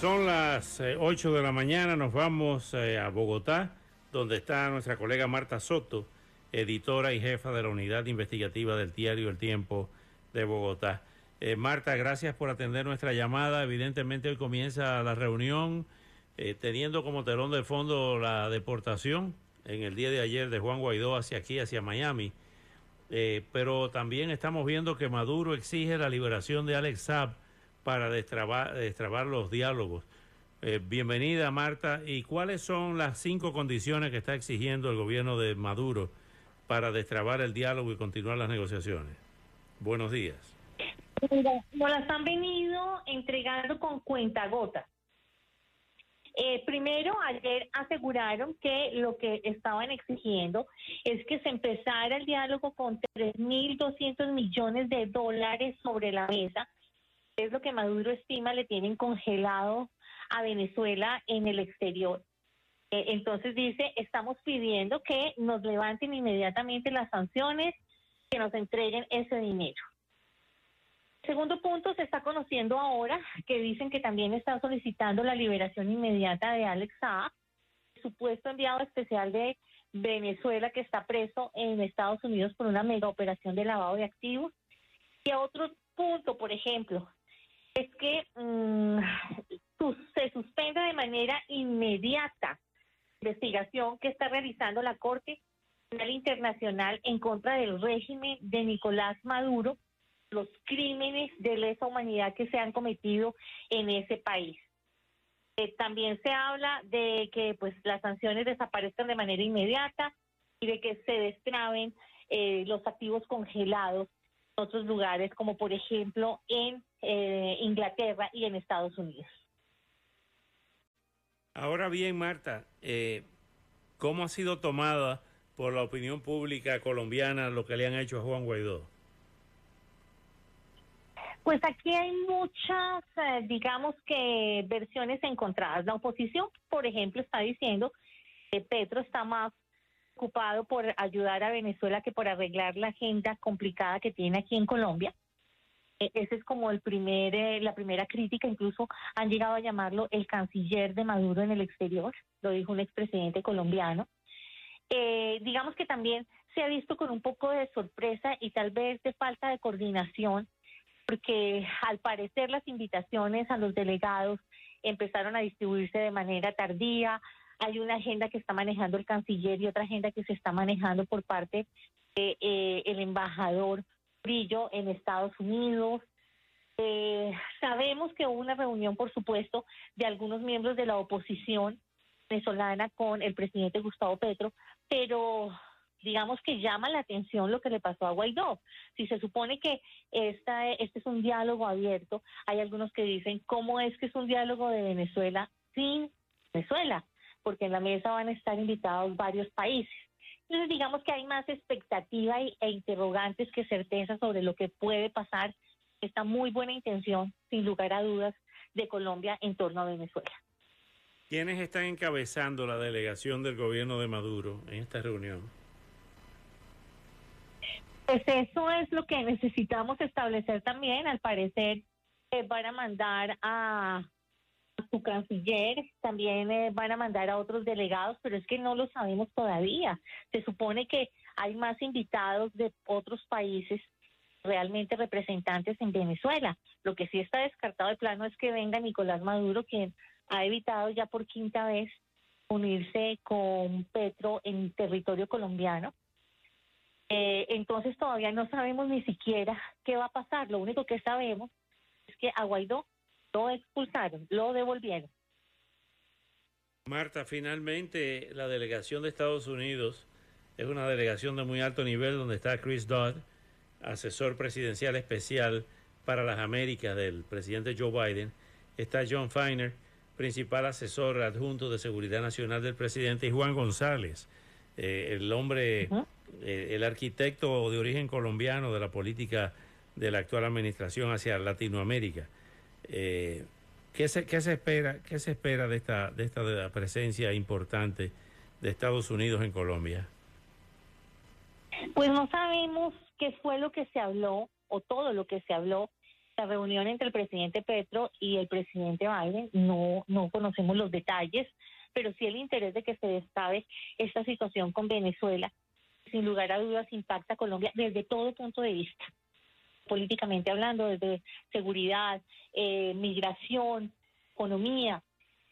Son las 8 eh, de la mañana, nos vamos eh, a Bogotá, donde está nuestra colega Marta Soto, editora y jefa de la unidad investigativa del diario El Tiempo de Bogotá. Eh, Marta, gracias por atender nuestra llamada. Evidentemente hoy comienza la reunión teniendo como telón de fondo la deportación en el día de ayer de Juan Guaidó hacia aquí, hacia Miami. pero también estamos viendo que Maduro exige la liberación de Alex Saab para destrabar, los diálogos. Eh, bienvenida, Marta. ¿Y cuáles son las cinco condiciones que está exigiendo el gobierno de Maduro para destrabar el diálogo y continuar las negociaciones? Buenos días. Nos las han venido entregando con cuentagotas. Eh, primero, ayer aseguraron que lo que estaban exigiendo es que se empezara el diálogo con 3.200 millones de dólares sobre la mesa es lo que Maduro estima le tienen congelado a Venezuela en el exterior. Eh, entonces dice, estamos pidiendo que nos levanten inmediatamente las sanciones, que nos entreguen ese dinero. Segundo punto, se está conociendo ahora que dicen que también están solicitando la liberación inmediata de Alex Saab, supuesto enviado especial de Venezuela que está preso en Estados Unidos por una mega operación de lavado de activos. Y otro punto, por ejemplo, es que mm, se suspende de manera inmediata la investigación que está realizando la Corte Internacional en contra del régimen de Nicolás Maduro, los crímenes de lesa humanidad que se han cometido en ese país. Eh, también se habla de que pues las sanciones desaparezcan de manera inmediata y de que se destraben eh, los activos congelados otros lugares, como por ejemplo en eh, Inglaterra y en Estados Unidos. Ahora bien, Marta, eh, ¿cómo ha sido tomada por la opinión pública colombiana lo que le han hecho a Juan Guaidó? Pues aquí hay muchas, eh, digamos que versiones encontradas. La oposición, por ejemplo, está diciendo que Petro está más ocupado por ayudar a Venezuela que por arreglar la agenda complicada que tiene aquí en Colombia. E, ese es como el primer, eh, la primera crítica, incluso han llegado a llamarlo el canciller de Maduro en el exterior, lo dijo un expresidente colombiano. Eh, digamos que también se ha visto con un poco de sorpresa y tal vez de falta de coordinación, porque al parecer las invitaciones a los delegados empezaron a distribuirse de manera tardía, hay una agenda que está manejando el canciller y otra agenda que se está manejando por parte del de, eh, embajador brillo en Estados Unidos. Eh, sabemos que hubo una reunión, por supuesto, de algunos miembros de la oposición venezolana con el presidente Gustavo Petro, pero digamos que llama la atención lo que le pasó a Guaidó. Si se supone que esta, este es un diálogo abierto, hay algunos que dicen, ¿cómo es que es un diálogo de Venezuela sin Venezuela? Porque en la mesa van a estar invitados varios países. Entonces, digamos que hay más expectativa e interrogantes que certeza sobre lo que puede pasar. Esta muy buena intención, sin lugar a dudas, de Colombia en torno a Venezuela. ¿Quiénes están encabezando la delegación del gobierno de Maduro en esta reunión? Pues eso es lo que necesitamos establecer también. Al parecer, eh, van a mandar a su canciller, también eh, van a mandar a otros delegados, pero es que no lo sabemos todavía. Se supone que hay más invitados de otros países realmente representantes en Venezuela. Lo que sí está descartado de plano es que venga Nicolás Maduro, quien ha evitado ya por quinta vez unirse con Petro en territorio colombiano. Eh, entonces todavía no sabemos ni siquiera qué va a pasar. Lo único que sabemos es que a Guaidó lo expulsaron, lo devolvieron. Marta, finalmente la delegación de Estados Unidos es una delegación de muy alto nivel donde está Chris Dodd, asesor presidencial especial para las Américas del presidente Joe Biden. Está John Feiner, principal asesor adjunto de seguridad nacional del presidente, y Juan González, eh, el hombre, eh, el arquitecto de origen colombiano de la política de la actual administración hacia Latinoamérica. Eh, ¿qué, se, ¿Qué se espera, qué se espera de esta, de esta de la presencia importante de Estados Unidos en Colombia? Pues no sabemos qué fue lo que se habló o todo lo que se habló la reunión entre el presidente Petro y el presidente Biden. No, no conocemos los detalles, pero sí el interés de que se destabe esta situación con Venezuela. Sin lugar a dudas impacta a Colombia desde todo punto de vista políticamente hablando, desde seguridad, eh, migración, economía.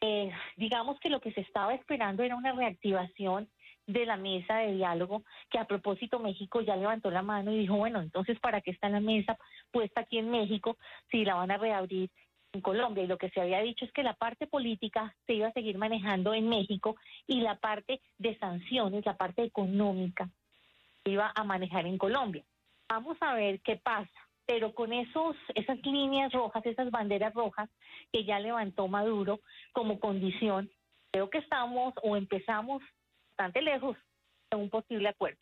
Eh, digamos que lo que se estaba esperando era una reactivación de la mesa de diálogo, que a propósito México ya levantó la mano y dijo, bueno, entonces, ¿para qué está la mesa puesta aquí en México si la van a reabrir en Colombia? Y lo que se había dicho es que la parte política se iba a seguir manejando en México y la parte de sanciones, la parte económica, se iba a manejar en Colombia. Vamos a ver qué pasa, pero con esos, esas líneas rojas, esas banderas rojas que ya levantó Maduro como condición, creo que estamos o empezamos bastante lejos de un posible acuerdo.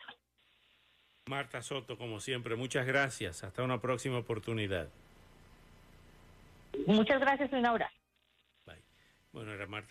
Marta Soto, como siempre, muchas gracias. Hasta una próxima oportunidad. Muchas gracias y un abrazo. Bye. Bueno, era Marta.